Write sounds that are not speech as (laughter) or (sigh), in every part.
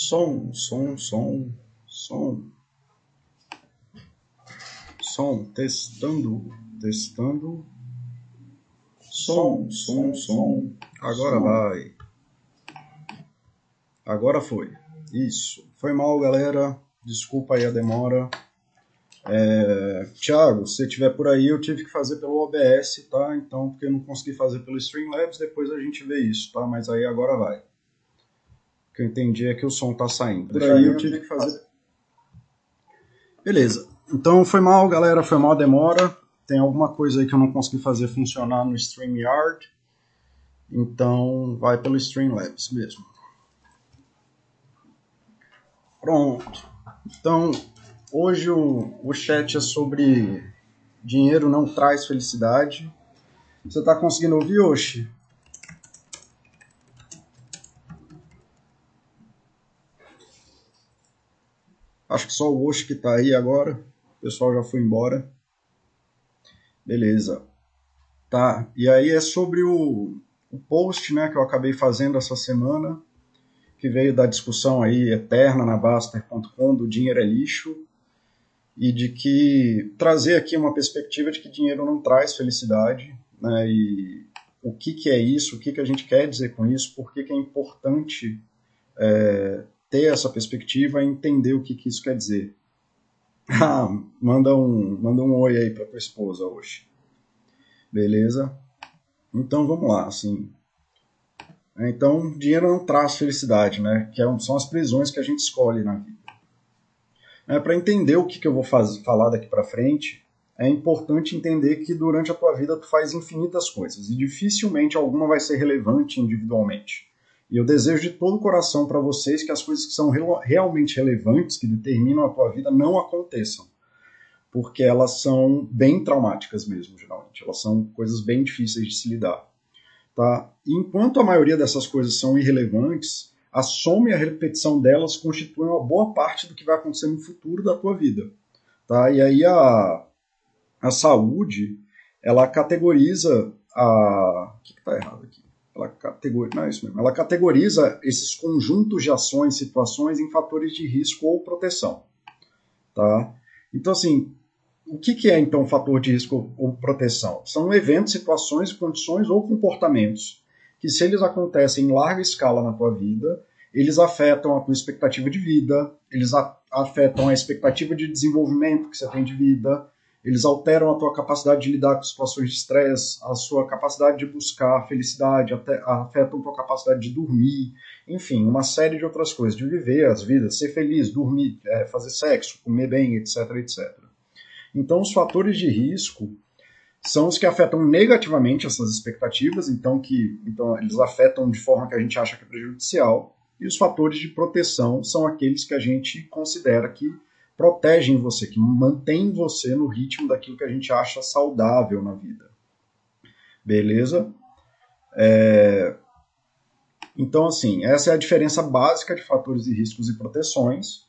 Som, som, som, som. Som, testando, testando. Som, som, som. Agora vai. Agora foi. Isso. Foi mal, galera. Desculpa aí a demora. É... Thiago, se estiver por aí, eu tive que fazer pelo OBS, tá? Então, porque eu não consegui fazer pelo Streamlabs, depois a gente vê isso, tá? Mas aí agora vai. Que eu entendi é que o som tá saindo. Por aí eu tive que fazer. Beleza. Então foi mal, galera. Foi mal a demora. Tem alguma coisa aí que eu não consegui fazer funcionar no StreamYard. Então vai pelo Streamlabs mesmo. Pronto. Então, hoje o, o chat é sobre dinheiro não traz felicidade. Você está conseguindo ouvir, Oxi? Acho que só o Oxi que está aí agora. O pessoal já foi embora. Beleza. Tá, e aí é sobre o, o post né, que eu acabei fazendo essa semana que veio da discussão aí eterna na Baster.com do dinheiro é lixo e de que trazer aqui uma perspectiva de que dinheiro não traz felicidade, né, e o que, que é isso, o que, que a gente quer dizer com isso, por que, que é importante é, ter essa perspectiva e entender o que, que isso quer dizer. (laughs) Ah, manda um, manda um oi aí para tua esposa hoje. Beleza? Então vamos lá, assim, então, dinheiro não traz felicidade, né? Que é são as prisões que a gente escolhe na vida. É, para entender o que, que eu vou fazer, falar daqui para frente, é importante entender que durante a tua vida tu faz infinitas coisas e dificilmente alguma vai ser relevante individualmente. E eu desejo de todo o coração para vocês que as coisas que são realmente relevantes, que determinam a tua vida, não aconteçam. Porque elas são bem traumáticas mesmo, geralmente. Elas são coisas bem difíceis de se lidar. Tá? Enquanto a maioria dessas coisas são irrelevantes, a soma e a repetição delas constituem uma boa parte do que vai acontecer no futuro da tua vida. Tá? E aí a, a saúde, ela categoriza a... O que está errado aqui? Ela categoriza, não é isso mesmo. Ela categoriza esses conjuntos de ações, situações em fatores de risco ou proteção. Tá? Então, assim, o que, que é então fator de risco ou proteção? São eventos, situações, condições ou comportamentos que, se eles acontecem em larga escala na tua vida, eles afetam a tua expectativa de vida, eles afetam a expectativa de desenvolvimento que você tem de vida, eles alteram a tua capacidade de lidar com situações de estresse, a sua capacidade de buscar felicidade, afetam a tua capacidade de dormir, enfim, uma série de outras coisas, de viver as vidas, ser feliz, dormir, é, fazer sexo, comer bem, etc, etc. Então, os fatores de risco são os que afetam negativamente essas expectativas, então que então eles afetam de forma que a gente acha que é prejudicial, e os fatores de proteção são aqueles que a gente considera que protegem você, que mantêm você no ritmo daquilo que a gente acha saudável na vida. Beleza? É... Então, assim, essa é a diferença básica de fatores de riscos e proteções,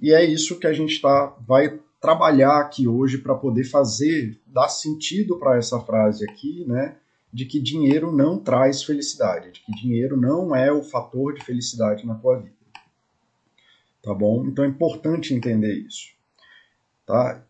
e é isso que a gente tá, vai trabalhar aqui hoje para poder fazer, dar sentido para essa frase aqui, né? De que dinheiro não traz felicidade, de que dinheiro não é o fator de felicidade na tua vida. Tá bom? Então é importante entender isso. Tá?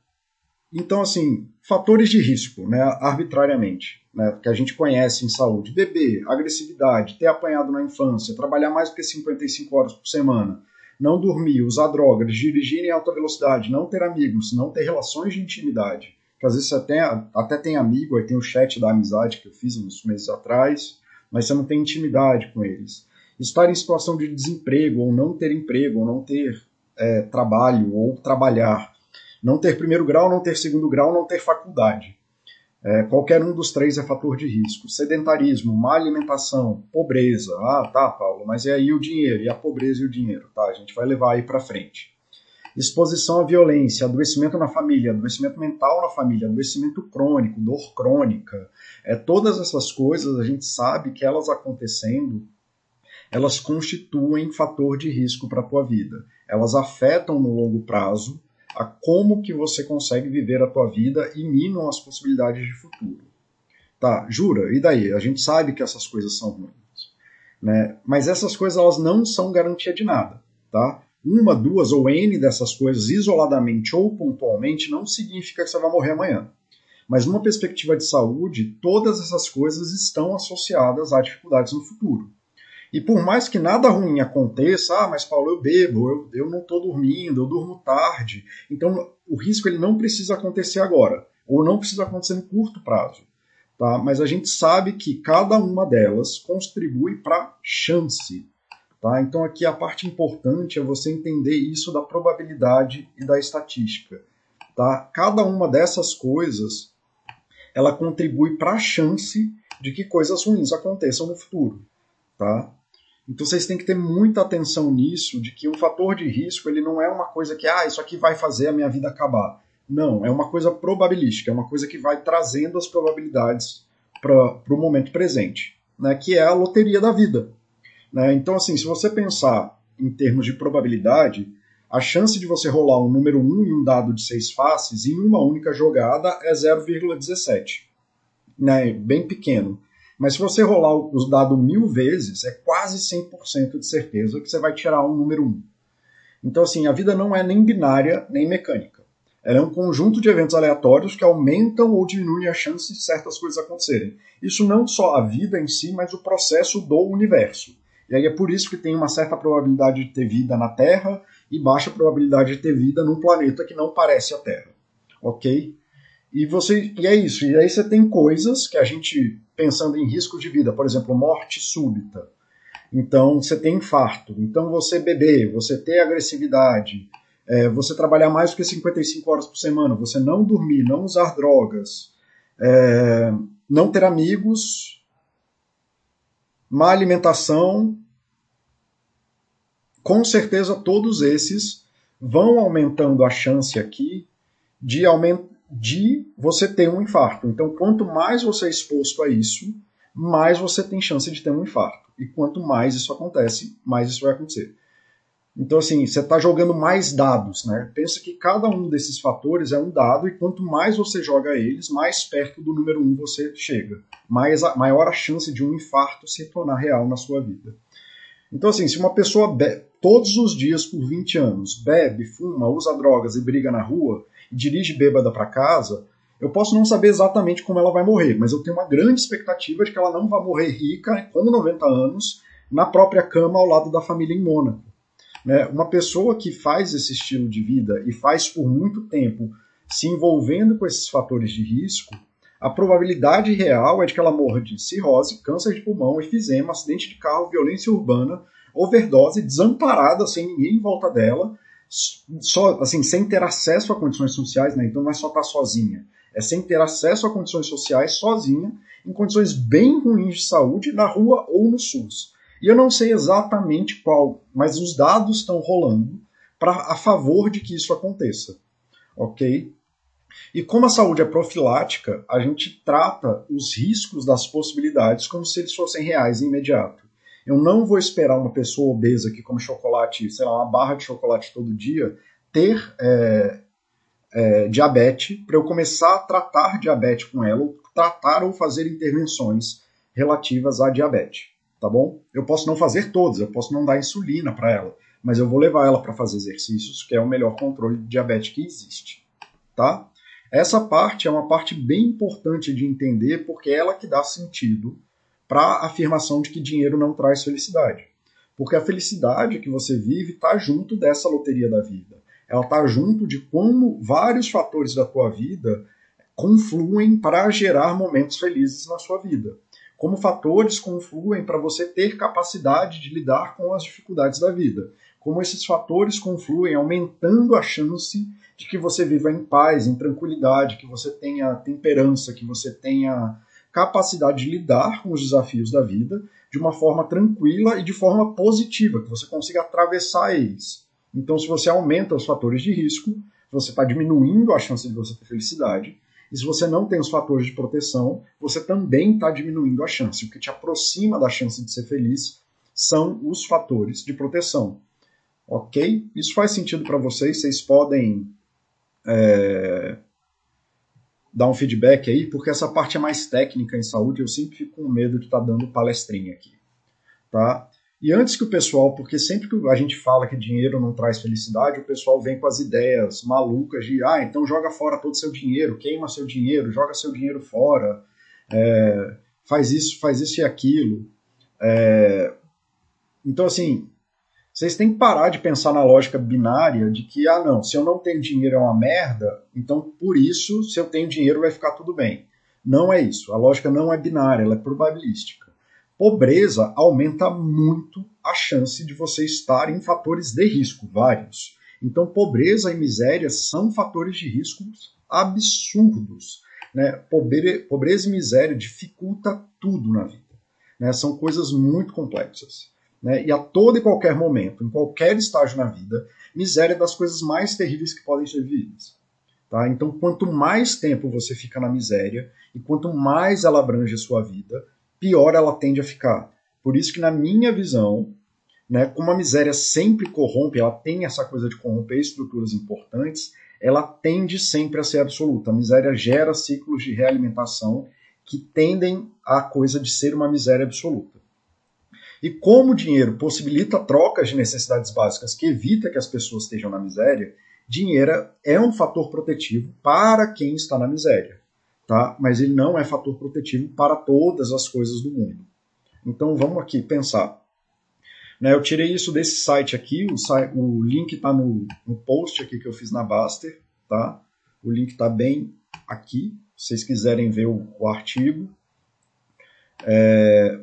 Então, assim, fatores de risco, né, arbitrariamente, né, que a gente conhece em saúde: beber, agressividade, ter apanhado na infância, trabalhar mais do que 55 horas por semana, não dormir, usar drogas, dirigir em alta velocidade, não ter amigos, não ter relações de intimidade, que às vezes você até, até tem amigo, aí tem o chat da amizade que eu fiz uns meses atrás, mas você não tem intimidade com eles. Estar em situação de desemprego, ou não ter emprego, ou não ter é, trabalho, ou trabalhar. Não ter primeiro grau, não ter segundo grau, não ter faculdade. É, qualquer um dos três é fator de risco. Sedentarismo, má alimentação, pobreza. Ah, tá, Paulo, mas e aí o dinheiro? E a pobreza e o dinheiro? Tá, a gente vai levar aí para frente. Exposição à violência, adoecimento na família, adoecimento mental na família, adoecimento crônico, dor crônica. É, todas essas coisas a gente sabe que elas acontecendo, elas constituem fator de risco para a tua vida. Elas afetam no longo prazo a como que você consegue viver a tua vida e minam as possibilidades de futuro. Tá, jura? E daí? A gente sabe que essas coisas são ruins. Né? Mas essas coisas elas não são garantia de nada. tá? Uma, duas ou N dessas coisas isoladamente ou pontualmente não significa que você vai morrer amanhã. Mas numa perspectiva de saúde, todas essas coisas estão associadas a dificuldades no futuro. E por mais que nada ruim aconteça, ah, mas Paulo, eu bebo, eu, eu não estou dormindo, eu durmo tarde. Então o risco ele não precisa acontecer agora, ou não precisa acontecer no curto prazo. Tá? Mas a gente sabe que cada uma delas contribui para chance. Tá? Então aqui a parte importante é você entender isso da probabilidade e da estatística. Tá? Cada uma dessas coisas ela contribui para a chance de que coisas ruins aconteçam no futuro. Tá? Então vocês têm que ter muita atenção nisso, de que um fator de risco ele não é uma coisa que, ah, isso aqui vai fazer a minha vida acabar. Não, é uma coisa probabilística, é uma coisa que vai trazendo as probabilidades para o momento presente, né, que é a loteria da vida. Né? Então, assim, se você pensar em termos de probabilidade, a chance de você rolar um número 1 em um dado de seis faces em uma única jogada é 0,17. Né? Bem pequeno. Mas se você rolar os dados mil vezes, é quase 100% de certeza que você vai tirar um número 1. Então, assim, a vida não é nem binária, nem mecânica. Ela é um conjunto de eventos aleatórios que aumentam ou diminuem a chance de certas coisas acontecerem. Isso não só a vida em si, mas o processo do universo. E aí é por isso que tem uma certa probabilidade de ter vida na Terra e baixa probabilidade de ter vida num planeta que não parece a Terra. Ok? E, você, e é isso. E aí você tem coisas que a gente, pensando em risco de vida, por exemplo, morte súbita. Então, você tem infarto. Então, você beber, você ter agressividade, é, você trabalhar mais do que 55 horas por semana, você não dormir, não usar drogas, é, não ter amigos, má alimentação. Com certeza, todos esses vão aumentando a chance aqui de aumentar de você ter um infarto. Então, quanto mais você é exposto a isso, mais você tem chance de ter um infarto. E quanto mais isso acontece, mais isso vai acontecer. Então, assim, você está jogando mais dados, né? Pensa que cada um desses fatores é um dado, e quanto mais você joga eles, mais perto do número um você chega. Mais a, maior a chance de um infarto se tornar real na sua vida. Então, assim, se uma pessoa bebe, todos os dias por 20 anos bebe, fuma, usa drogas e briga na rua, dirige bêbada para casa, eu posso não saber exatamente como ela vai morrer, mas eu tenho uma grande expectativa de que ela não vai morrer rica, com 90 anos, na própria cama ao lado da família em Mônaco. Né? Uma pessoa que faz esse estilo de vida e faz por muito tempo se envolvendo com esses fatores de risco, a probabilidade real é de que ela morra de cirrose, câncer de pulmão, efizema, acidente de carro, violência urbana, overdose, desamparada, sem ninguém em volta dela, só, assim, sem ter acesso a condições sociais, né? Então não é só estar tá sozinha, é sem ter acesso a condições sociais sozinha, em condições bem ruins de saúde, na rua ou no SUS. E eu não sei exatamente qual, mas os dados estão rolando para a favor de que isso aconteça. Ok? E como a saúde é profilática, a gente trata os riscos das possibilidades como se eles fossem reais e imediato. Eu não vou esperar uma pessoa obesa que come chocolate, sei lá, uma barra de chocolate todo dia, ter é, é, diabetes para eu começar a tratar diabetes com ela, ou tratar ou fazer intervenções relativas à diabetes, tá bom? Eu posso não fazer todas, eu posso não dar insulina para ela, mas eu vou levar ela para fazer exercícios, que é o melhor controle de diabetes que existe, tá? Essa parte é uma parte bem importante de entender, porque é ela que dá sentido para a afirmação de que dinheiro não traz felicidade. Porque a felicidade que você vive está junto dessa loteria da vida. Ela está junto de como vários fatores da tua vida confluem para gerar momentos felizes na sua vida. Como fatores confluem para você ter capacidade de lidar com as dificuldades da vida. Como esses fatores confluem aumentando a chance de que você viva em paz, em tranquilidade, que você tenha temperança, que você tenha capacidade de lidar com os desafios da vida de uma forma tranquila e de forma positiva, que você consiga atravessar eles. Então, se você aumenta os fatores de risco, você está diminuindo a chance de você ter felicidade. E se você não tem os fatores de proteção, você também está diminuindo a chance. O que te aproxima da chance de ser feliz são os fatores de proteção. Ok? Isso faz sentido para vocês? Vocês podem é, dar um feedback aí, porque essa parte é mais técnica em saúde, eu sempre fico com medo de estar tá dando palestrinha aqui. Tá? E antes que o pessoal, porque sempre que a gente fala que dinheiro não traz felicidade, o pessoal vem com as ideias malucas de, ah, então joga fora todo seu dinheiro, queima seu dinheiro, joga seu dinheiro fora, é, faz isso, faz isso e aquilo. É, então, assim, vocês têm que parar de pensar na lógica binária de que, ah, não, se eu não tenho dinheiro é uma merda, então por isso, se eu tenho dinheiro vai ficar tudo bem. Não é isso. A lógica não é binária, ela é probabilística. Pobreza aumenta muito a chance de você estar em fatores de risco, vários. Então, pobreza e miséria são fatores de risco absurdos. Né? Pobreza e miséria dificulta tudo na vida. Né? São coisas muito complexas. Né? E a todo e qualquer momento, em qualquer estágio na vida, miséria é das coisas mais terríveis que podem ser vividas. Tá? Então, quanto mais tempo você fica na miséria e quanto mais ela abrange a sua vida, pior ela tende a ficar. Por isso que, na minha visão, né, como a miséria sempre corrompe, ela tem essa coisa de corromper estruturas importantes, ela tende sempre a ser absoluta. A miséria gera ciclos de realimentação que tendem à coisa de ser uma miséria absoluta. E como o dinheiro possibilita trocas de necessidades básicas que evita que as pessoas estejam na miséria, dinheiro é um fator protetivo para quem está na miséria tá? mas ele não é fator protetivo para todas as coisas do mundo. Então vamos aqui pensar. Né, eu tirei isso desse site aqui, o, site, o link está no, no, post aqui que eu fiz na Baster, tá? O link está bem aqui, se vocês quiserem ver o, o artigo. É,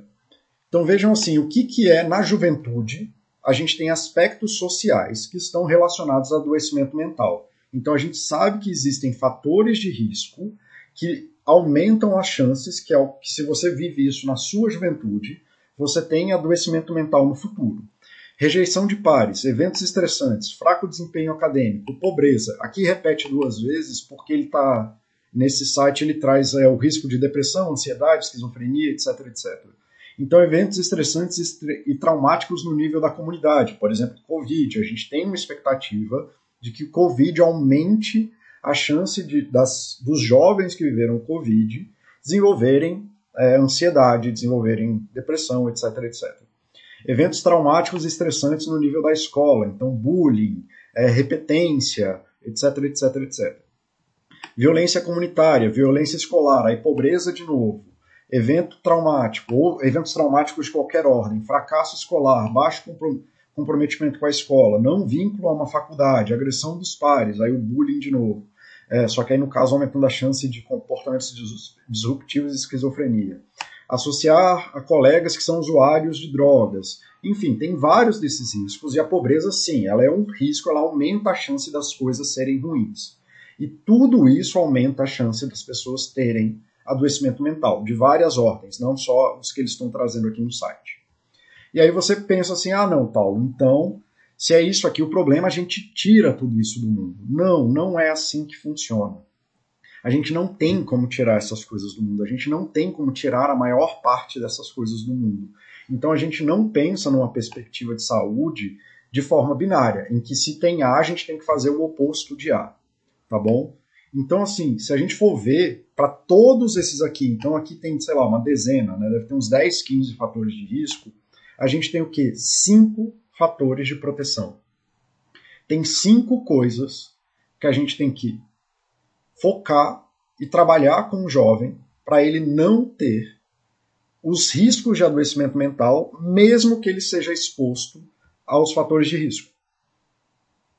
então vejam assim, o que, que é na juventude? A gente tem aspectos sociais que estão relacionados ao adoecimento mental. Então a gente sabe que existem fatores de risco que aumentam as chances que, que se você vive isso na sua juventude, você tem adoecimento mental no futuro. Rejeição de pares, eventos estressantes, fraco desempenho acadêmico, pobreza. Aqui repete duas vezes porque ele está nesse site ele traz é, o risco de depressão, ansiedade, esquizofrenia, etc, etc. Então, eventos estressantes e traumáticos no nível da comunidade, por exemplo, Covid. A gente tem uma expectativa de que o Covid aumente a chance de, das, dos jovens que viveram Covid desenvolverem é, ansiedade, desenvolverem depressão, etc, etc. Eventos traumáticos e estressantes no nível da escola, então bullying, é, repetência, etc, etc, etc. Violência comunitária, violência escolar, aí pobreza de novo, evento traumático, ou eventos traumáticos de qualquer ordem, fracasso escolar, baixo comprometimento com a escola, não vínculo a uma faculdade, agressão dos pares, aí o bullying de novo, é, só que aí, no caso, aumentando a chance de comportamentos disruptivos e esquizofrenia. Associar a colegas que são usuários de drogas. Enfim, tem vários desses riscos. E a pobreza, sim, ela é um risco, ela aumenta a chance das coisas serem ruins. E tudo isso aumenta a chance das pessoas terem adoecimento mental, de várias ordens, não só os que eles estão trazendo aqui no site. E aí você pensa assim: ah, não, Paulo, então se é isso aqui o problema, a gente tira tudo isso do mundo. Não, não é assim que funciona. A gente não tem como tirar essas coisas do mundo, a gente não tem como tirar a maior parte dessas coisas do mundo. Então a gente não pensa numa perspectiva de saúde de forma binária, em que se tem A, a gente tem que fazer o oposto de A, tá bom? Então, assim, se a gente for ver para todos esses aqui, então aqui tem, sei lá, uma dezena, né? deve ter uns 10, 15 fatores de risco, a gente tem o quê? Cinco fatores de proteção. Tem cinco coisas que a gente tem que focar e trabalhar com o jovem para ele não ter os riscos de adoecimento mental, mesmo que ele seja exposto aos fatores de risco.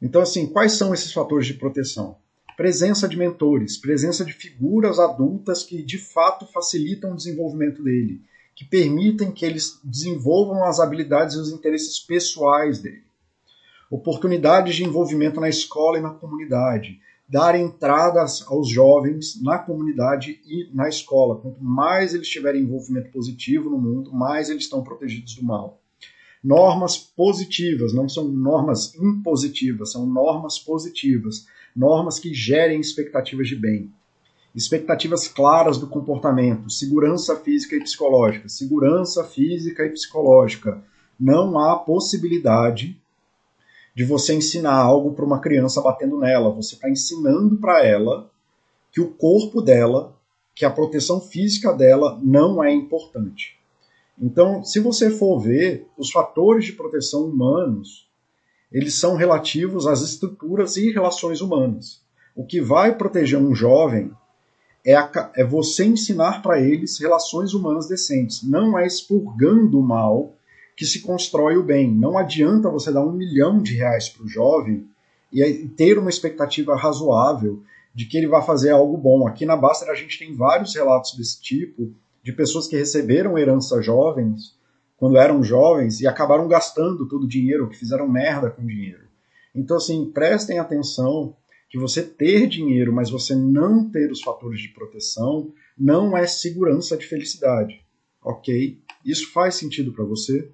Então, assim, quais são esses fatores de proteção? Presença de mentores, presença de figuras adultas que de fato facilitam o desenvolvimento dele, que permitem que eles desenvolvam as habilidades e os interesses pessoais dele. Oportunidades de envolvimento na escola e na comunidade. Dar entradas aos jovens na comunidade e na escola. Quanto mais eles tiverem envolvimento positivo no mundo, mais eles estão protegidos do mal. Normas positivas, não são normas impositivas, são normas positivas. Normas que gerem expectativas de bem expectativas claras do comportamento, segurança física e psicológica. Segurança física e psicológica. Não há possibilidade de você ensinar algo para uma criança batendo nela. Você está ensinando para ela que o corpo dela, que a proteção física dela não é importante. Então, se você for ver, os fatores de proteção humanos, eles são relativos às estruturas e relações humanas. O que vai proteger um jovem é, a, é você ensinar para eles relações humanas decentes. Não é expurgando o mal que se constrói o bem. Não adianta você dar um milhão de reais para o jovem e ter uma expectativa razoável de que ele vai fazer algo bom. Aqui na Baster a gente tem vários relatos desse tipo de pessoas que receberam herança jovens, quando eram jovens, e acabaram gastando todo o dinheiro, que fizeram merda com o dinheiro. Então, assim, prestem atenção que você ter dinheiro, mas você não ter os fatores de proteção, não é segurança de felicidade. Ok? Isso faz sentido para você?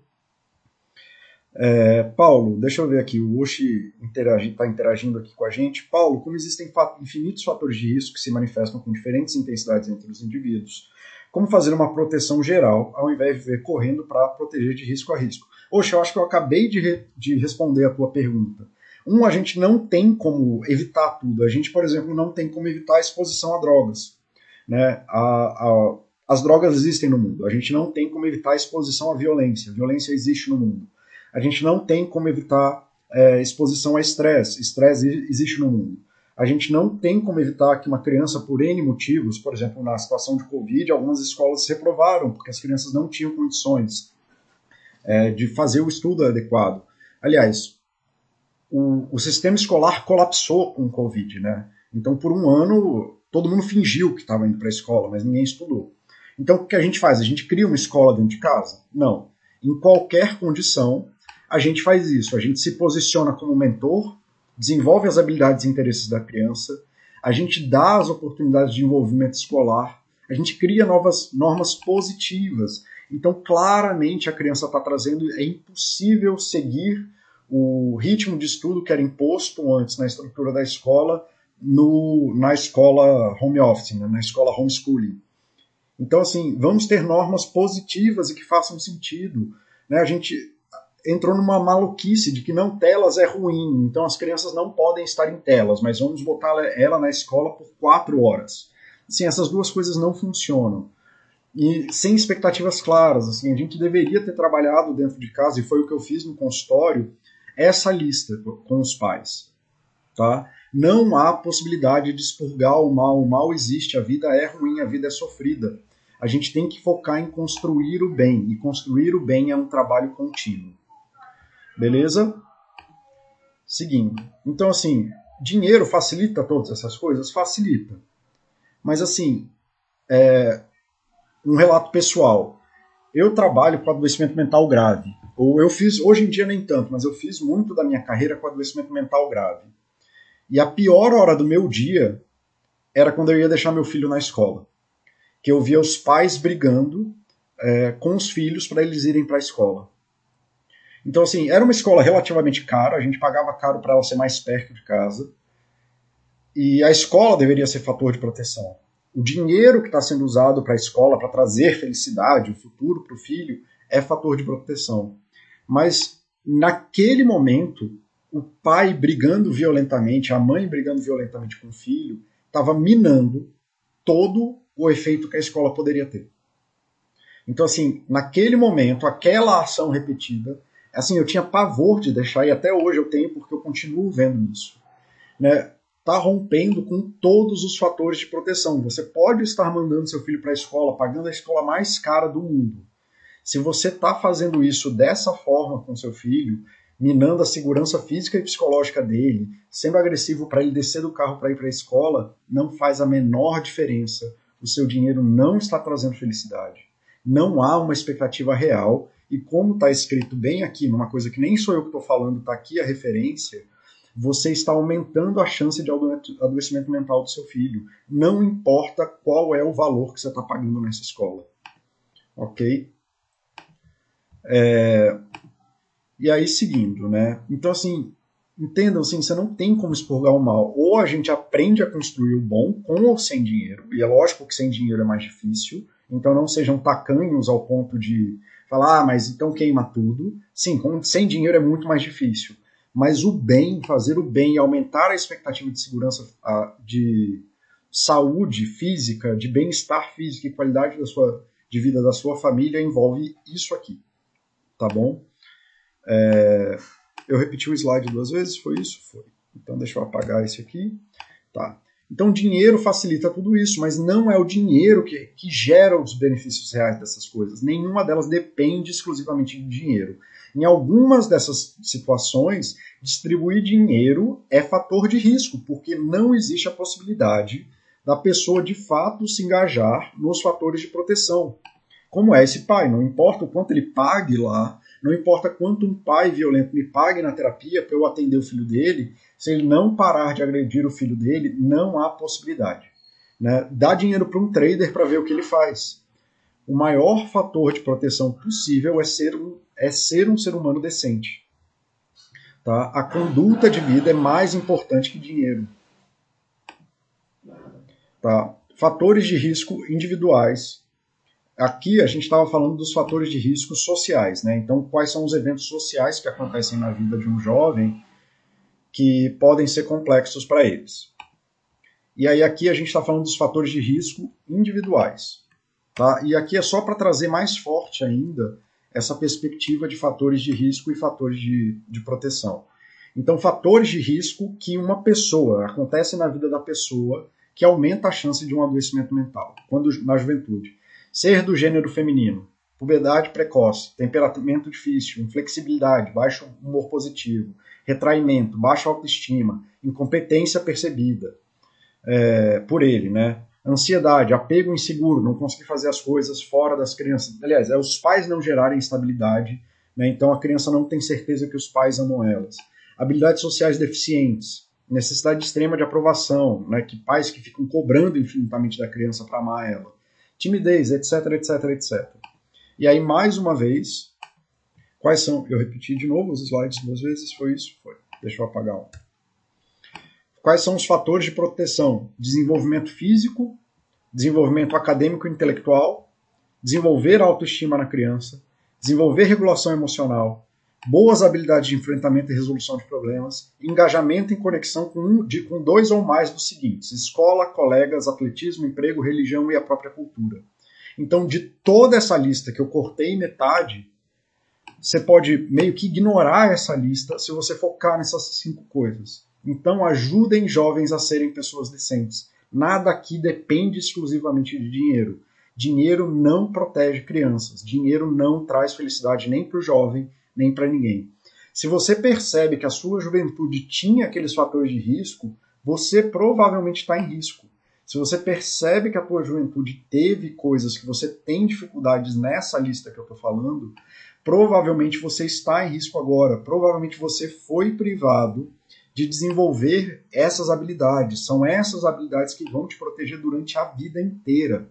É, Paulo, deixa eu ver aqui, o Oshi está interagindo aqui com a gente. Paulo, como existem infinitos fatores de risco que se manifestam com diferentes intensidades entre os indivíduos, como fazer uma proteção geral, ao invés de viver correndo para proteger de risco a risco. Oxe, eu acho que eu acabei de, re de responder a tua pergunta. Um, a gente não tem como evitar tudo. A gente, por exemplo, não tem como evitar a exposição a drogas. Né? A, a, as drogas existem no mundo. A gente não tem como evitar a exposição à violência. A violência existe no mundo. A gente não tem como evitar é, exposição a estresse. Estresse existe no mundo a gente não tem como evitar que uma criança, por N motivos, por exemplo, na situação de Covid, algumas escolas se reprovaram, porque as crianças não tinham condições é, de fazer o estudo adequado. Aliás, o, o sistema escolar colapsou com o Covid, né? Então, por um ano, todo mundo fingiu que estava indo para a escola, mas ninguém estudou. Então, o que a gente faz? A gente cria uma escola dentro de casa? Não. Em qualquer condição, a gente faz isso. A gente se posiciona como mentor, desenvolve as habilidades e interesses da criança, a gente dá as oportunidades de envolvimento escolar, a gente cria novas normas positivas. Então, claramente, a criança está trazendo, é impossível seguir o ritmo de estudo que era imposto antes na estrutura da escola, no, na escola home office, né, na escola homeschooling. Então, assim, vamos ter normas positivas e que façam sentido. Né? A gente entrou numa maluquice de que não telas é ruim, então as crianças não podem estar em telas, mas vamos botar ela na escola por quatro horas. Assim, essas duas coisas não funcionam. E sem expectativas claras, assim, a gente deveria ter trabalhado dentro de casa, e foi o que eu fiz no consultório, essa lista com os pais. Tá? Não há possibilidade de expurgar o mal, o mal existe, a vida é ruim, a vida é sofrida. A gente tem que focar em construir o bem, e construir o bem é um trabalho contínuo. Beleza? Seguindo. Então, assim, dinheiro facilita todas essas coisas? Facilita. Mas, assim, é, um relato pessoal. Eu trabalho com adoecimento mental grave. Ou eu fiz, hoje em dia nem tanto, mas eu fiz muito da minha carreira com adoecimento mental grave. E a pior hora do meu dia era quando eu ia deixar meu filho na escola. Que eu via os pais brigando é, com os filhos para eles irem para a escola. Então, assim, era uma escola relativamente cara, a gente pagava caro para ela ser mais perto de casa. E a escola deveria ser fator de proteção. O dinheiro que está sendo usado para a escola para trazer felicidade, o futuro para o filho, é fator de proteção. Mas naquele momento, o pai brigando violentamente, a mãe brigando violentamente com o filho, estava minando todo o efeito que a escola poderia ter. Então, assim, naquele momento, aquela ação repetida assim, eu tinha pavor de deixar, e até hoje eu tenho, porque eu continuo vendo isso. Né? Tá rompendo com todos os fatores de proteção. Você pode estar mandando seu filho para a escola, pagando a escola mais cara do mundo. Se você está fazendo isso dessa forma com seu filho, minando a segurança física e psicológica dele, sendo agressivo para ele descer do carro para ir para a escola, não faz a menor diferença. O seu dinheiro não está trazendo felicidade. Não há uma expectativa real e como está escrito bem aqui, numa coisa que nem sou eu que estou falando, está aqui a referência, você está aumentando a chance de adoecimento mental do seu filho. Não importa qual é o valor que você está pagando nessa escola. Ok? É... E aí, seguindo, né? Então, assim, entendam assim, você não tem como expurgar o mal. Ou a gente aprende a construir o bom com ou sem dinheiro. E é lógico que sem dinheiro é mais difícil. Então não sejam tacanhos ao ponto de falar, ah, mas então queima tudo. Sim, com, sem dinheiro é muito mais difícil. Mas o bem, fazer o bem e aumentar a expectativa de segurança, de saúde física, de bem-estar físico e qualidade da sua de vida da sua família envolve isso aqui, tá bom? É, eu repeti o slide duas vezes, foi isso? Foi. Então deixa eu apagar esse aqui. Tá. Então, dinheiro facilita tudo isso, mas não é o dinheiro que, que gera os benefícios reais dessas coisas. Nenhuma delas depende exclusivamente de dinheiro. Em algumas dessas situações, distribuir dinheiro é fator de risco, porque não existe a possibilidade da pessoa de fato se engajar nos fatores de proteção. Como é esse pai? Não importa o quanto ele pague lá, não importa quanto um pai violento me pague na terapia para eu atender o filho dele, se ele não parar de agredir o filho dele, não há possibilidade. Né? Dá dinheiro para um trader para ver o que ele faz. O maior fator de proteção possível é ser um, é ser um ser humano decente. Tá? A conduta de vida é mais importante que dinheiro. Tá? Fatores de risco individuais. Aqui a gente estava falando dos fatores de risco sociais. Né? Então, quais são os eventos sociais que acontecem na vida de um jovem que podem ser complexos para eles. E aí aqui a gente está falando dos fatores de risco individuais. Tá? E aqui é só para trazer mais forte ainda essa perspectiva de fatores de risco e fatores de, de proteção. Então, fatores de risco que uma pessoa, acontece na vida da pessoa, que aumenta a chance de um adoecimento mental, quando na juventude. Ser do gênero feminino, puberdade precoce, temperamento difícil, inflexibilidade, baixo humor positivo, retraimento, baixa autoestima, incompetência percebida é, por ele, né? Ansiedade, apego inseguro, não conseguir fazer as coisas fora das crianças. Aliás, é os pais não gerarem estabilidade, né? então a criança não tem certeza que os pais amam elas. Habilidades sociais deficientes, necessidade extrema de aprovação, né? que pais que ficam cobrando infinitamente da criança para amar ela. Timidez, etc, etc, etc. E aí, mais uma vez, Quais são? Eu repeti de novo os slides duas vezes, foi isso? Foi. Deixa eu apagar um. Quais são os fatores de proteção? Desenvolvimento físico, desenvolvimento acadêmico e intelectual, desenvolver autoestima na criança, desenvolver regulação emocional, boas habilidades de enfrentamento e resolução de problemas, engajamento em conexão com, um, de, com dois ou mais dos seguintes: escola, colegas, atletismo, emprego, religião e a própria cultura. Então, de toda essa lista que eu cortei metade, você pode meio que ignorar essa lista se você focar nessas cinco coisas. Então, ajudem jovens a serem pessoas decentes. Nada aqui depende exclusivamente de dinheiro. Dinheiro não protege crianças. Dinheiro não traz felicidade nem para o jovem, nem para ninguém. Se você percebe que a sua juventude tinha aqueles fatores de risco, você provavelmente está em risco. Se você percebe que a tua juventude teve coisas que você tem dificuldades nessa lista que eu estou falando, provavelmente você está em risco agora, provavelmente você foi privado de desenvolver essas habilidades. São essas habilidades que vão te proteger durante a vida inteira,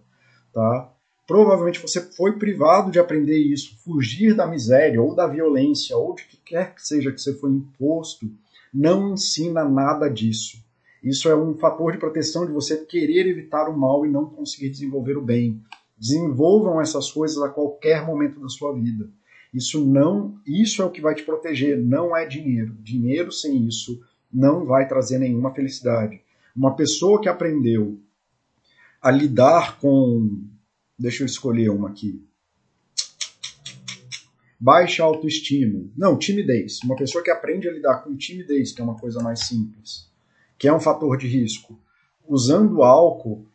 tá? Provavelmente você foi privado de aprender isso, fugir da miséria ou da violência ou de que quer que seja que você foi imposto, não ensina nada disso. Isso é um fator de proteção de você querer evitar o mal e não conseguir desenvolver o bem. Desenvolvam essas coisas a qualquer momento da sua vida. Isso não, isso é o que vai te proteger, não é dinheiro. Dinheiro sem isso não vai trazer nenhuma felicidade. Uma pessoa que aprendeu a lidar com, deixa eu escolher uma aqui. Baixa autoestima. Não, timidez. Uma pessoa que aprende a lidar com timidez, que é uma coisa mais simples, que é um fator de risco, usando álcool,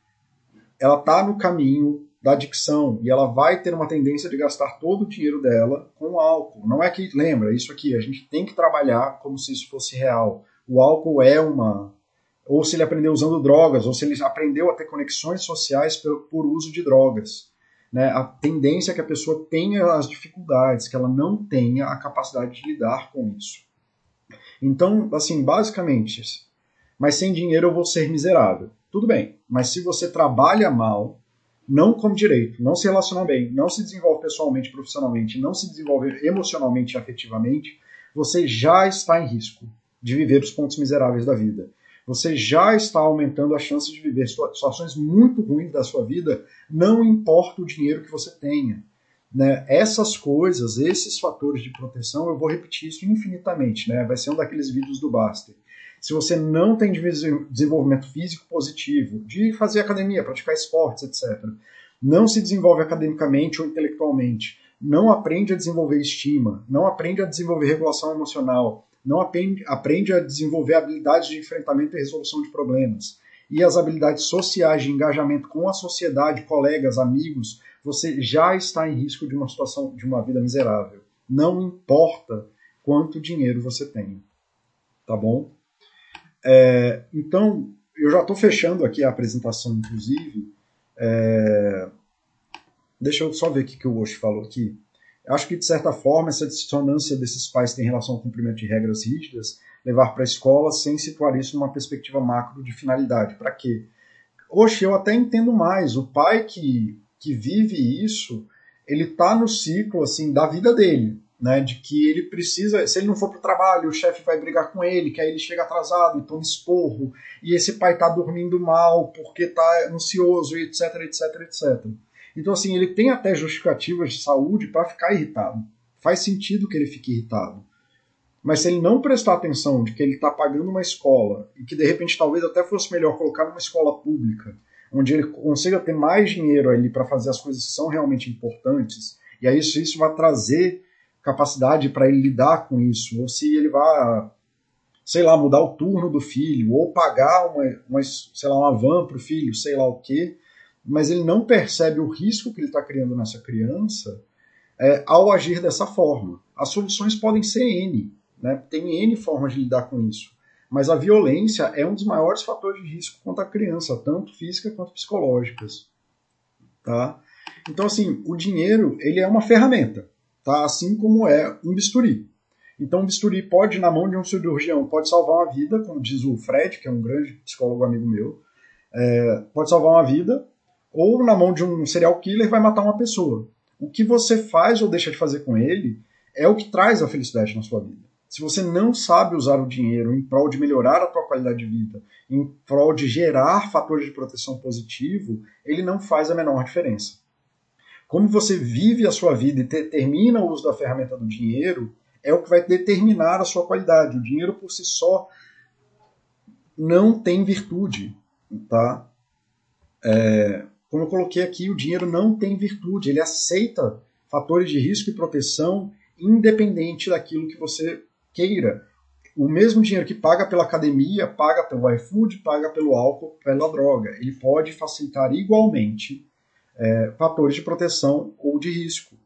ela está no caminho da adicção e ela vai ter uma tendência de gastar todo o dinheiro dela com álcool. Não é que, lembra, isso aqui, a gente tem que trabalhar como se isso fosse real. O álcool é uma. Ou se ele aprendeu usando drogas, ou se ele aprendeu a ter conexões sociais por, por uso de drogas. Né? A tendência é que a pessoa tenha as dificuldades, que ela não tenha a capacidade de lidar com isso. Então, assim, basicamente, mas sem dinheiro eu vou ser miserável. Tudo bem, mas se você trabalha mal, não come direito, não se relaciona bem, não se desenvolve pessoalmente, profissionalmente, não se desenvolve emocionalmente e afetivamente, você já está em risco de viver os pontos miseráveis da vida. Você já está aumentando a chance de viver situações muito ruins da sua vida, não importa o dinheiro que você tenha. Né? Essas coisas, esses fatores de proteção, eu vou repetir isso infinitamente. Né? Vai ser um daqueles vídeos do Baster se você não tem desenvolvimento físico positivo, de fazer academia, praticar esportes, etc., não se desenvolve academicamente ou intelectualmente, não aprende a desenvolver estima, não aprende a desenvolver regulação emocional, não aprende, aprende a desenvolver habilidades de enfrentamento e resolução de problemas, e as habilidades sociais de engajamento com a sociedade, colegas, amigos, você já está em risco de uma situação de uma vida miserável. Não importa quanto dinheiro você tem, tá bom? É, então, eu já estou fechando aqui a apresentação, inclusive. É, deixa eu só ver o que o Osh falou aqui. Eu acho que, de certa forma, essa dissonância desses pais tem relação ao cumprimento de regras rígidas, levar para a escola sem situar isso numa perspectiva macro de finalidade. Para quê? Oxe, eu até entendo mais. O pai que, que vive isso, ele está no ciclo assim da vida dele né, de que ele precisa, se ele não for para o trabalho, o chefe vai brigar com ele, que aí ele chega atrasado e toma esporro, e esse pai está dormindo mal porque está ansioso, etc, etc, etc. Então, assim, ele tem até justificativas de saúde para ficar irritado. Faz sentido que ele fique irritado. Mas se ele não prestar atenção de que ele está pagando uma escola e que de repente talvez até fosse melhor colocar numa escola pública, onde ele consiga ter mais dinheiro ali para fazer as coisas que são realmente importantes, e aí isso, isso vai trazer capacidade para ele lidar com isso, ou se ele vai, sei lá, mudar o turno do filho, ou pagar uma, uma sei lá, uma van para o filho, sei lá o quê, mas ele não percebe o risco que ele está criando nessa criança é, ao agir dessa forma. As soluções podem ser N, né? tem N formas de lidar com isso, mas a violência é um dos maiores fatores de risco contra a criança, tanto física quanto psicológicas. Tá? Então, assim, o dinheiro ele é uma ferramenta tá? assim como é um bisturi. Então, um bisturi pode, na mão de um cirurgião, pode salvar uma vida, como diz o Fred, que é um grande psicólogo amigo meu, é, pode salvar uma vida, ou na mão de um serial killer vai matar uma pessoa. O que você faz ou deixa de fazer com ele é o que traz a felicidade na sua vida. Se você não sabe usar o dinheiro em prol de melhorar a tua qualidade de vida, em prol de gerar fatores de proteção positivo, ele não faz a menor diferença como você vive a sua vida e determina o uso da ferramenta do dinheiro, é o que vai determinar a sua qualidade. O dinheiro por si só não tem virtude, tá? É, como eu coloquei aqui, o dinheiro não tem virtude, ele aceita fatores de risco e proteção independente daquilo que você queira. O mesmo dinheiro que paga pela academia, paga pelo iFood, paga pelo álcool, pela droga. Ele pode facilitar igualmente é, fatores de proteção ou de risco.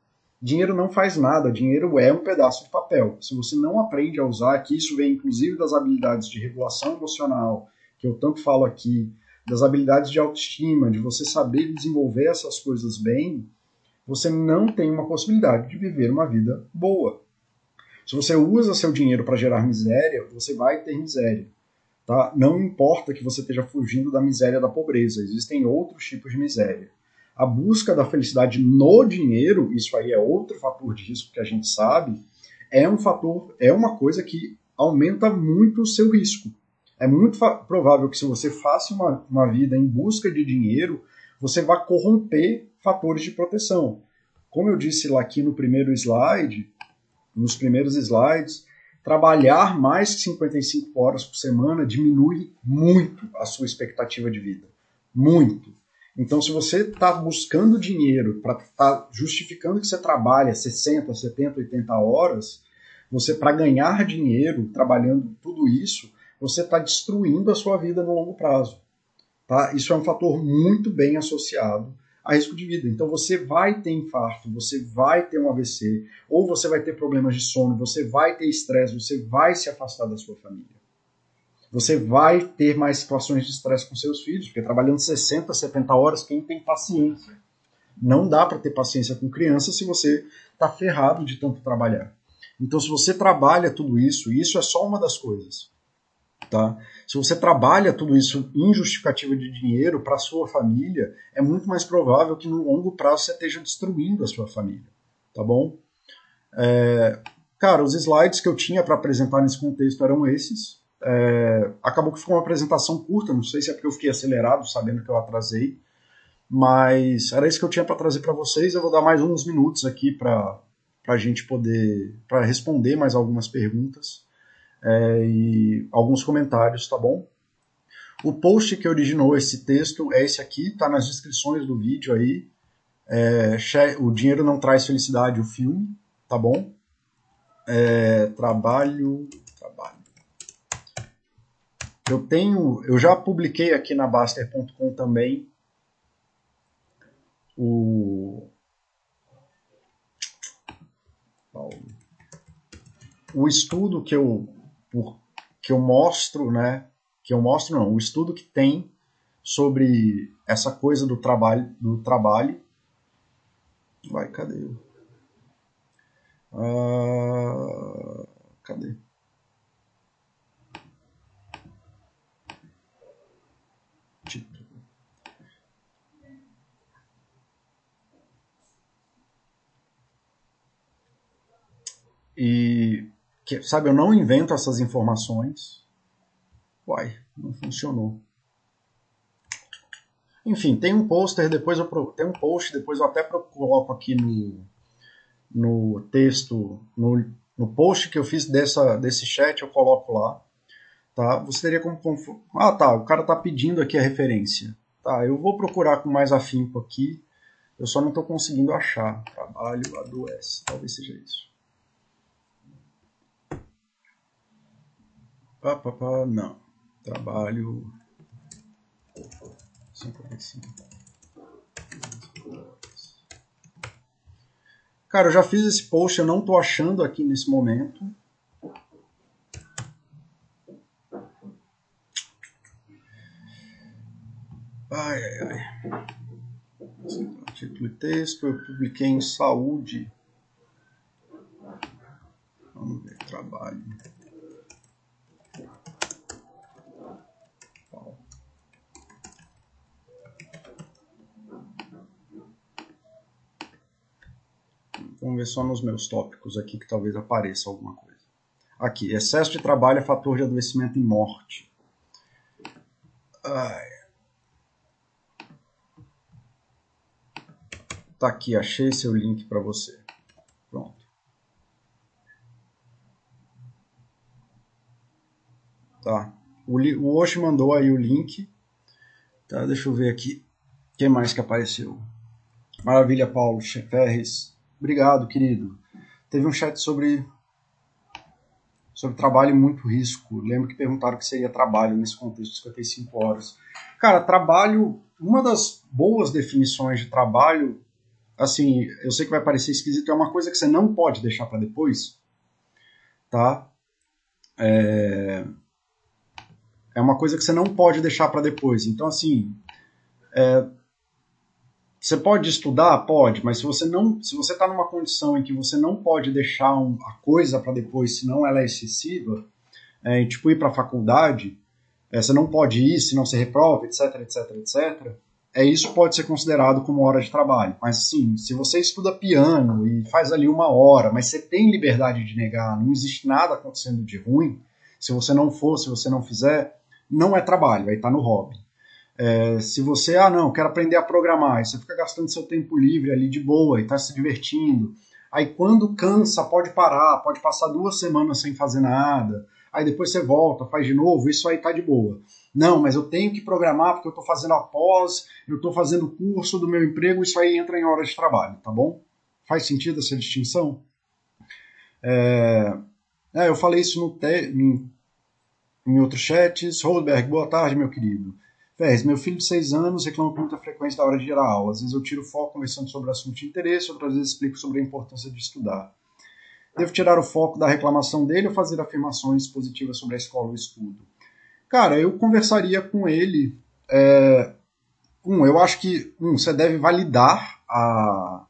Dinheiro não faz nada, dinheiro é um pedaço de papel. Se você não aprende a usar, que isso vem inclusive das habilidades de regulação emocional, que eu tanto falo aqui, das habilidades de autoestima, de você saber desenvolver essas coisas bem, você não tem uma possibilidade de viver uma vida boa. Se você usa seu dinheiro para gerar miséria, você vai ter miséria. Tá? Não importa que você esteja fugindo da miséria da pobreza, existem outros tipos de miséria a busca da felicidade no dinheiro, isso aí é outro fator de risco que a gente sabe, é um fator, é uma coisa que aumenta muito o seu risco. É muito provável que se você faça uma, uma vida em busca de dinheiro, você vá corromper fatores de proteção. Como eu disse lá aqui no primeiro slide, nos primeiros slides, trabalhar mais que 55 horas por semana diminui muito a sua expectativa de vida. Muito. Então, se você está buscando dinheiro para tá justificando que você trabalha 60, 70, 80 horas, você para ganhar dinheiro trabalhando tudo isso, você está destruindo a sua vida no longo prazo. Tá? Isso é um fator muito bem associado a risco de vida. Então você vai ter infarto, você vai ter um AVC, ou você vai ter problemas de sono, você vai ter estresse, você vai se afastar da sua família você vai ter mais situações de estresse com seus filhos, porque trabalhando 60, 70 horas, quem tem paciência? Não dá para ter paciência com criança se você está ferrado de tanto trabalhar. Então, se você trabalha tudo isso, isso é só uma das coisas, tá? Se você trabalha tudo isso em justificativa de dinheiro para sua família, é muito mais provável que no longo prazo você esteja destruindo a sua família, tá bom? É, cara, os slides que eu tinha para apresentar nesse contexto eram esses. É, acabou que ficou uma apresentação curta, não sei se é porque eu fiquei acelerado, sabendo que eu atrasei, mas era isso que eu tinha para trazer para vocês. Eu vou dar mais uns minutos aqui para a gente poder para responder mais algumas perguntas é, e alguns comentários, tá bom? O post que originou esse texto é esse aqui, tá nas descrições do vídeo aí. É, o dinheiro não traz felicidade, o filme, tá bom? É, trabalho, trabalho. Eu tenho, eu já publiquei aqui na Baster.com também o o estudo que eu que eu mostro, né? Que eu mostro não, o estudo que tem sobre essa coisa do trabalho do trabalho Vai, cadê? Ah, cadê? E, que, sabe, eu não invento essas informações. Uai, não funcionou. Enfim, tem um pôster, depois eu tem um post, depois eu até coloco aqui no, no texto, no, no post que eu fiz dessa, desse chat, eu coloco lá. Tá? Você teria como. Ah, tá, o cara tá pedindo aqui a referência. Tá, eu vou procurar com mais afinco aqui. Eu só não estou conseguindo achar. Trabalho adoece. Talvez seja isso. Pá, pá, pá, não. Trabalho 55. Cara, eu já fiz esse post, eu não tô achando aqui nesse momento. Ai, ai, ai. Título e texto, eu publiquei em saúde. Vamos ver, trabalho. Vamos ver só nos meus tópicos aqui que talvez apareça alguma coisa. Aqui, excesso de trabalho é fator de adoecimento e morte. Ai. Tá aqui, achei seu link para você. Pronto. Tá. O, o Osh mandou aí o link. Tá, deixa eu ver aqui. Quem mais que apareceu? Maravilha, Paulo. Ferres. Obrigado, querido. Teve um chat sobre sobre trabalho e muito risco. Lembro que perguntaram o que seria trabalho nesse contexto de 55 horas. Cara, trabalho, uma das boas definições de trabalho, assim, eu sei que vai parecer esquisito, é uma coisa que você não pode deixar para depois, tá? É, é uma coisa que você não pode deixar para depois. Então, assim, é, você pode estudar? Pode, mas se você não, se você está numa condição em que você não pode deixar um, a coisa para depois, senão ela é excessiva, é, tipo ir para a faculdade, é, você não pode ir, senão você reprova, etc, etc, etc. É isso pode ser considerado como hora de trabalho. Mas assim, se você estuda piano e faz ali uma hora, mas você tem liberdade de negar, não existe nada acontecendo de ruim. Se você não for, se você não fizer, não é trabalho, aí está no hobby. É, se você, ah, não, quero aprender a programar, você fica gastando seu tempo livre ali de boa e está se divertindo. Aí quando cansa, pode parar, pode passar duas semanas sem fazer nada. Aí depois você volta, faz de novo, isso aí tá de boa. Não, mas eu tenho que programar porque eu estou fazendo a pós, eu estou fazendo o curso do meu emprego, isso aí entra em hora de trabalho, tá bom? Faz sentido essa distinção? É, é, eu falei isso no te, em, em outros chats. Roldberg, boa tarde, meu querido. Ferres, meu filho de 6 anos reclama com muita frequência da hora de gerar aula. Às vezes eu tiro o foco conversando sobre assunto de interesse, outras vezes explico sobre a importância de estudar. Devo tirar o foco da reclamação dele ou fazer afirmações positivas sobre a escola ou o estudo? Cara, eu conversaria com ele. É, um, eu acho que um, você deve validar a,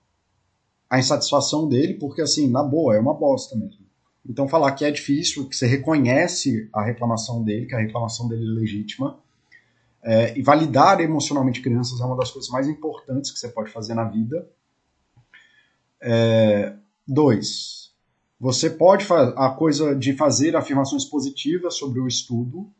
a insatisfação dele, porque assim, na boa, é uma bosta mesmo. Então falar que é difícil, que você reconhece a reclamação dele, que a reclamação dele é legítima é, e validar emocionalmente crianças é uma das coisas mais importantes que você pode fazer na vida. É, dois, você pode fazer a coisa de fazer afirmações positivas sobre o estudo.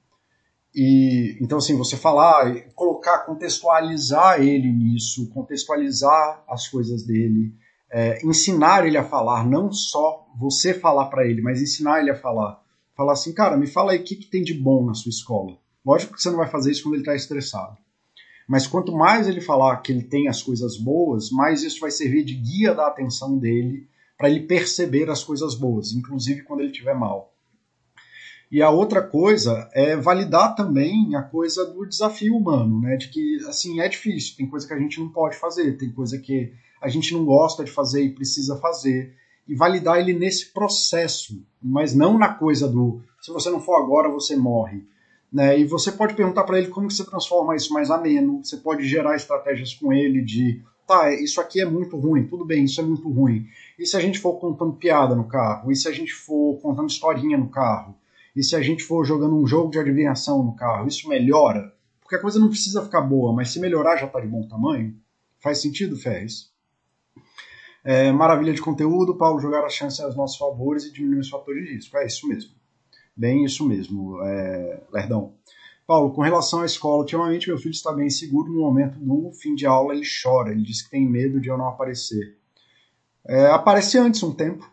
E então assim, você falar, colocar, contextualizar ele nisso, contextualizar as coisas dele, é, ensinar ele a falar, não só você falar para ele, mas ensinar ele a falar. Falar assim, cara, me fala aí o que, que tem de bom na sua escola Lógico que você não vai fazer isso quando ele está estressado. Mas quanto mais ele falar que ele tem as coisas boas, mais isso vai servir de guia da atenção dele para ele perceber as coisas boas, inclusive quando ele estiver mal. E a outra coisa é validar também a coisa do desafio humano, né? De que, assim, é difícil, tem coisa que a gente não pode fazer, tem coisa que a gente não gosta de fazer e precisa fazer. E validar ele nesse processo, mas não na coisa do se você não for agora, você morre. Né? E você pode perguntar para ele como que você transforma isso mais ameno, você pode gerar estratégias com ele de tá, isso aqui é muito ruim, tudo bem, isso é muito ruim. E se a gente for contando piada no carro? E se a gente for contando historinha no carro? E se a gente for jogando um jogo de adivinhação no carro, isso melhora? Porque a coisa não precisa ficar boa, mas se melhorar já está de bom tamanho. Faz sentido, Ferres? É, maravilha de conteúdo, Paulo, jogar as chances aos nossos favores e diminuir os fatores de risco. É isso mesmo. Bem isso mesmo, é, Lerdão. Paulo, com relação à escola, ultimamente meu filho está bem seguro no momento do fim de aula, ele chora, ele diz que tem medo de eu não aparecer. É, aparece antes um tempo,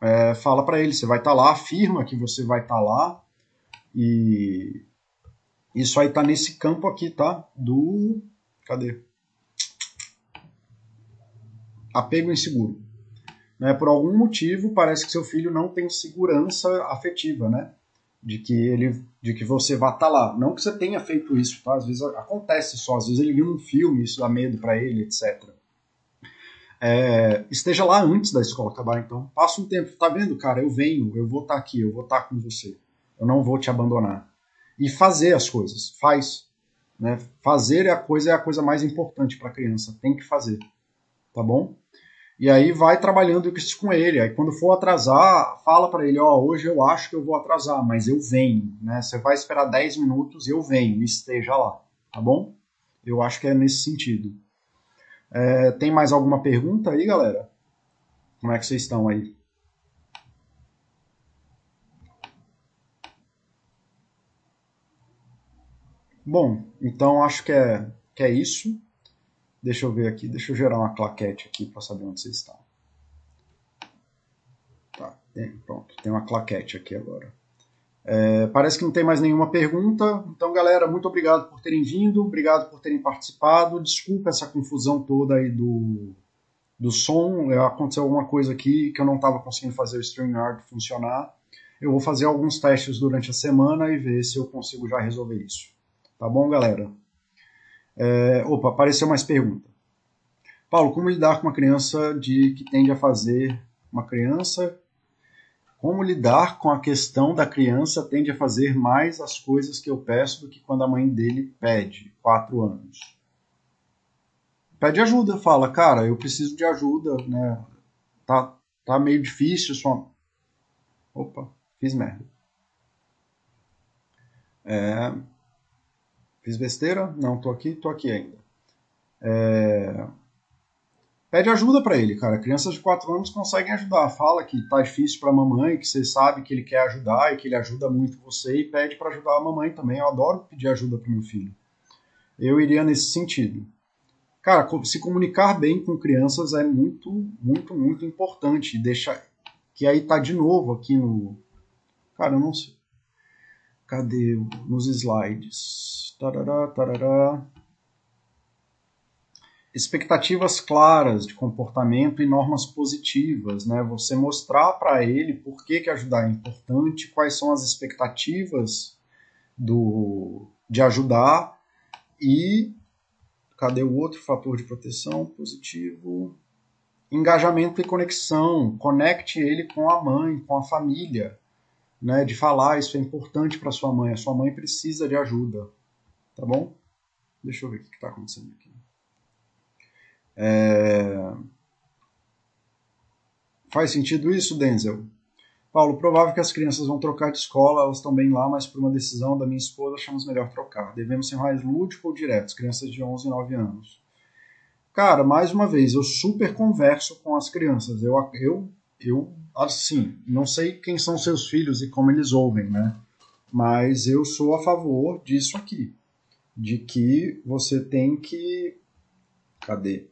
é, fala para ele, você vai estar tá lá, afirma que você vai estar tá lá e isso aí tá nesse campo aqui, tá? Do cadê? Apego inseguro. Né? Por algum motivo parece que seu filho não tem segurança afetiva, né? De que ele, de que você vá estar tá lá. Não que você tenha feito isso, tá? Às vezes acontece só, às vezes ele viu um filme, isso dá medo para ele, etc é, esteja lá antes da escola acabar. Então, passa um tempo, tá vendo, cara? Eu venho, eu vou estar tá aqui, eu vou estar tá com você. Eu não vou te abandonar. E fazer as coisas, faz. Né? Fazer é a coisa é a coisa mais importante para a criança. Tem que fazer, tá bom? E aí vai trabalhando isso com ele. Aí quando for atrasar, fala para ele, ó, oh, hoje eu acho que eu vou atrasar, mas eu venho, né? Você vai esperar 10 minutos, eu venho, esteja lá, tá bom? Eu acho que é nesse sentido. É, tem mais alguma pergunta aí, galera? Como é que vocês estão aí? Bom, então acho que é, que é isso. Deixa eu ver aqui, deixa eu gerar uma claquete aqui para saber onde vocês estão. Tá, tem, pronto, tem uma claquete aqui agora. É, parece que não tem mais nenhuma pergunta. Então, galera, muito obrigado por terem vindo, obrigado por terem participado. Desculpa essa confusão toda aí do, do som. É, aconteceu alguma coisa aqui que eu não estava conseguindo fazer o StreamYard funcionar. Eu vou fazer alguns testes durante a semana e ver se eu consigo já resolver isso. Tá bom, galera? É, opa, apareceu mais pergunta. Paulo, como lidar com uma criança de que tende a fazer uma criança como lidar com a questão da criança tende a fazer mais as coisas que eu peço do que quando a mãe dele pede, quatro anos. Pede ajuda, fala, cara, eu preciso de ajuda, né? Tá, tá meio difícil, só. Opa, fiz merda. É... Fiz besteira? Não, tô aqui, tô aqui ainda. É pede ajuda para ele, cara. Crianças de 4 anos conseguem ajudar. Fala que tá difícil para a mamãe, que você sabe que ele quer ajudar e que ele ajuda muito você e pede para ajudar a mamãe também. Eu adoro pedir ajuda pro meu filho. Eu iria nesse sentido. Cara, se comunicar bem com crianças é muito, muito, muito importante. Deixa que aí tá de novo aqui no Cara, eu não sei. Cadê nos slides? Tarará, tarará expectativas claras de comportamento e normas positivas, né? Você mostrar para ele por que, que ajudar é importante, quais são as expectativas do de ajudar e cadê o outro fator de proteção positivo? Engajamento e conexão, conecte ele com a mãe, com a família, né? De falar isso é importante para sua mãe, a sua mãe precisa de ajuda, tá bom? Deixa eu ver o que está acontecendo aqui. É... Faz sentido isso, Denzel? Paulo, provável que as crianças vão trocar de escola, elas estão bem lá, mas por uma decisão da minha esposa achamos melhor trocar. Devemos ser mais lúdico ou diretos, crianças de 11 e 9 anos. Cara, mais uma vez, eu super converso com as crianças. Eu, eu, eu, assim, não sei quem são seus filhos e como eles ouvem, né? Mas eu sou a favor disso aqui. De que você tem que. Cadê?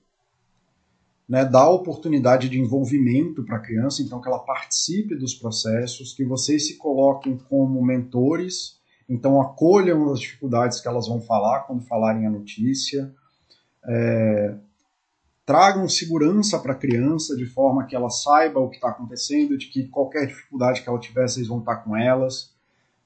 né, dar oportunidade de envolvimento para a criança, então que ela participe dos processos, que vocês se coloquem como mentores Então acolham as dificuldades que elas vão falar quando falarem a notícia. É, tragam segurança para a criança de forma que ela saiba o que está acontecendo, de que qualquer dificuldade que ela tiver, vocês vão estar com elas.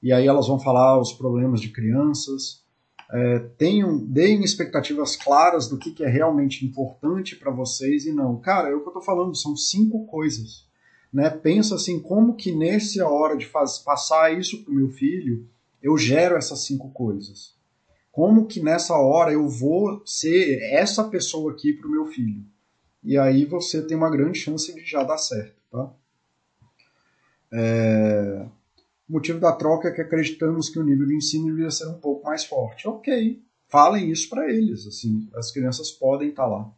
E aí elas vão falar os problemas de crianças. É, tenham, deem expectativas claras do que, que é realmente importante para vocês e não. Cara, é o que eu estou falando, são cinco coisas. Né? Pensa assim, como que nessa hora de faz, passar isso para o meu filho, eu gero essas cinco coisas. Como que nessa hora eu vou ser essa pessoa aqui para o meu filho? E aí você tem uma grande chance de já dar certo, tá? É... O motivo da troca é que acreditamos que o nível de ensino deveria ser um pouco mais forte. Ok, falem isso para eles, assim, as crianças podem estar tá lá.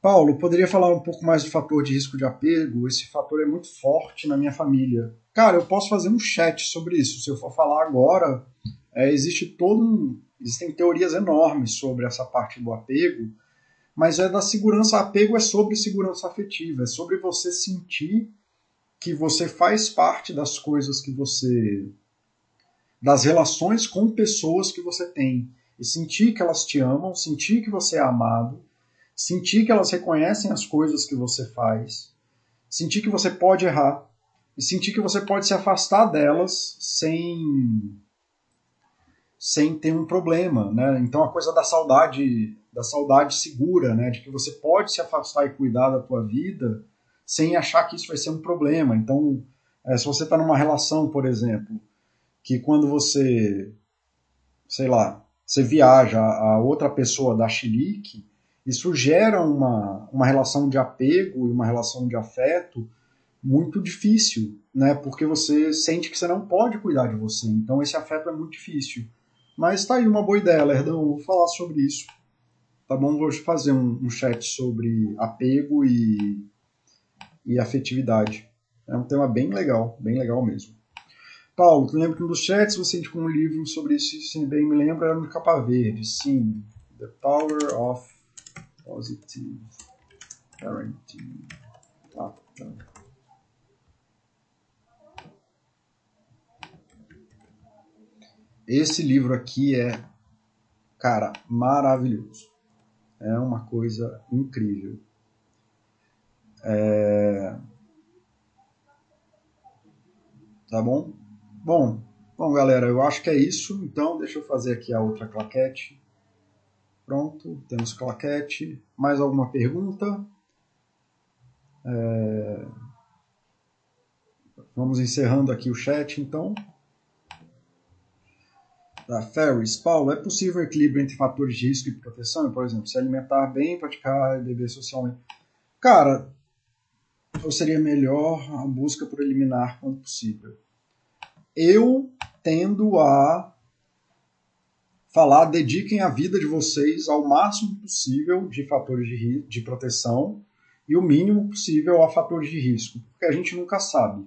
Paulo, poderia falar um pouco mais do fator de risco de apego? Esse fator é muito forte na minha família. Cara, eu posso fazer um chat sobre isso. Se eu for falar agora, é, existe todo um, existem teorias enormes sobre essa parte do apego, mas é da segurança. Apego é sobre segurança afetiva, é sobre você sentir que você faz parte das coisas que você. das relações com pessoas que você tem. E sentir que elas te amam, sentir que você é amado, sentir que elas reconhecem as coisas que você faz, sentir que você pode errar, e sentir que você pode se afastar delas sem sem ter um problema, né? Então a coisa da saudade, da saudade segura, né? De que você pode se afastar e cuidar da tua vida sem achar que isso vai ser um problema. Então, é, se você está numa relação, por exemplo, que quando você, sei lá, você viaja, a outra pessoa dá chilique, isso gera uma, uma relação de apego e uma relação de afeto muito difícil, né? Porque você sente que você não pode cuidar de você. Então esse afeto é muito difícil. Mas tá aí uma boa ideia, Lerdão. Vou falar sobre isso. Tá bom? Vou fazer um, um chat sobre apego e e afetividade. É um tema bem legal, bem legal mesmo. Paulo, tu lembra que um dos chats você indicou um livro sobre isso, se bem me lembro, era no Capa Verde. Sim, The Power of Positive Parenting. Tá, tá. Esse livro aqui é, cara, maravilhoso. É uma coisa incrível. É... Tá bom? Bom, bom, galera, eu acho que é isso. Então, deixa eu fazer aqui a outra claquete. Pronto, temos claquete. Mais alguma pergunta? É... Vamos encerrando aqui o chat, então. Da Ferris, Paulo, é possível equilíbrio entre fatores de risco e proteção? Por exemplo, se alimentar bem, praticar beber socialmente. Cara, ou seria melhor a busca por eliminar quando possível? Eu tendo a falar, dediquem a vida de vocês ao máximo possível de fatores de, de proteção e o mínimo possível a fatores de risco, porque a gente nunca sabe.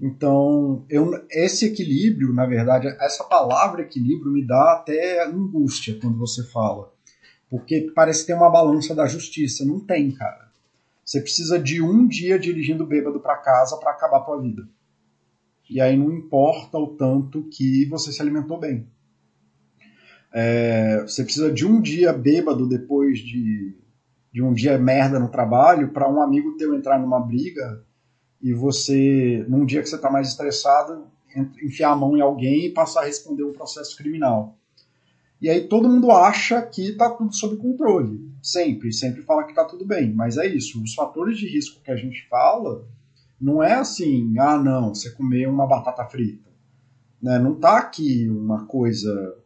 Então, eu, esse equilíbrio, na verdade, essa palavra equilíbrio me dá até angústia quando você fala, porque parece ter uma balança da justiça. Não tem, cara. Você precisa de um dia dirigindo bêbado para casa para acabar a tua vida. E aí não importa o tanto que você se alimentou bem. É, você precisa de um dia bêbado depois de, de um dia merda no trabalho para um amigo teu entrar numa briga e você, num dia que você está mais estressado, enfiar a mão em alguém e passar a responder um processo criminal. E aí todo mundo acha que está tudo sob controle. Sempre, sempre fala que está tudo bem. Mas é isso. Os fatores de risco que a gente fala não é assim, ah não, você comer uma batata frita. Né? Não está aqui uma coisa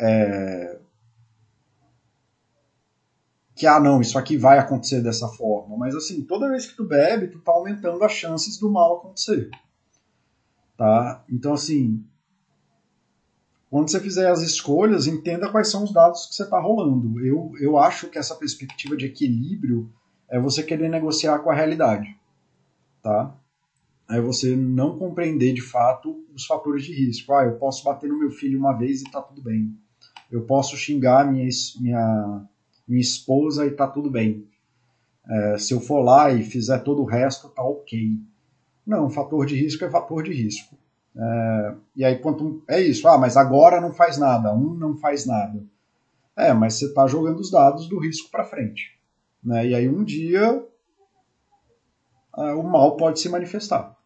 é, que ah não, isso aqui vai acontecer dessa forma. Mas assim, toda vez que tu bebe, tu tá aumentando as chances do mal acontecer. Tá? Então assim, quando você fizer as escolhas, entenda quais são os dados que você está rolando. Eu, eu acho que essa perspectiva de equilíbrio é você querer negociar com a realidade. Tá? É você não compreender de fato os fatores de risco. Ah, eu posso bater no meu filho uma vez e está tudo bem. Eu posso xingar minha, minha, minha esposa e está tudo bem. É, se eu for lá e fizer todo o resto, tá ok. Não, fator de risco é fator de risco. É, e aí, quanto é isso? Ah, mas agora não faz nada, um não faz nada. É, mas você está jogando os dados do risco para frente. Né? E aí, um dia, é, o mal pode se manifestar.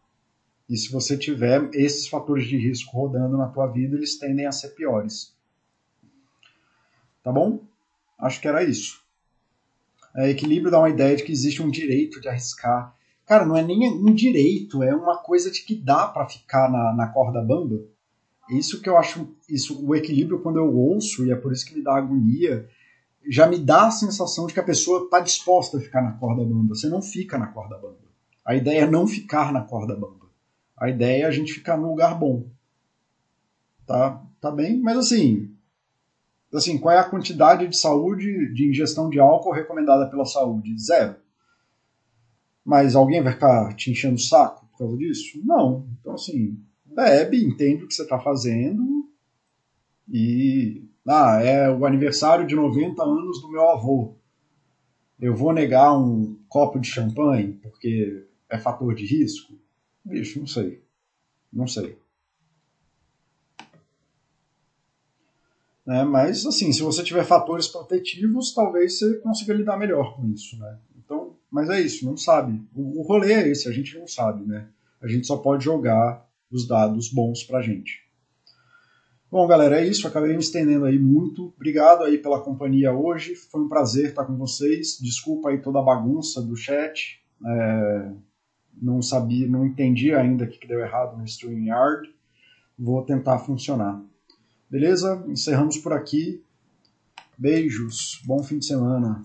E se você tiver esses fatores de risco rodando na tua vida, eles tendem a ser piores. Tá bom? Acho que era isso. É, equilíbrio dá uma ideia de que existe um direito de arriscar. Cara, não é nem um direito, é uma coisa de que dá para ficar na, na corda bamba. Isso que eu acho, isso, o equilíbrio quando eu ouço, e é por isso que me dá agonia, já me dá a sensação de que a pessoa está disposta a ficar na corda bamba. Você não fica na corda bamba. A ideia é não ficar na corda bamba. A ideia é a gente ficar no lugar bom. Tá, tá bem? Mas assim, assim, qual é a quantidade de saúde, de ingestão de álcool recomendada pela saúde? Zero. Mas alguém vai ficar te enchendo o saco por causa disso? Não. Então, assim, bebe, entende o que você está fazendo e. Ah, é o aniversário de 90 anos do meu avô. Eu vou negar um copo de champanhe porque é fator de risco? Bicho, não sei. Não sei. Né? Mas, assim, se você tiver fatores protetivos, talvez você consiga lidar melhor com isso, né? Mas é isso, não sabe. O, o rolê é esse, a gente não sabe, né? A gente só pode jogar os dados bons pra gente. Bom, galera, é isso. Acabei me estendendo aí muito. Obrigado aí pela companhia hoje. Foi um prazer estar com vocês. Desculpa aí toda a bagunça do chat. É... Não sabia, não entendi ainda o que deu errado no StreamYard. Vou tentar funcionar. Beleza? Encerramos por aqui. Beijos. Bom fim de semana.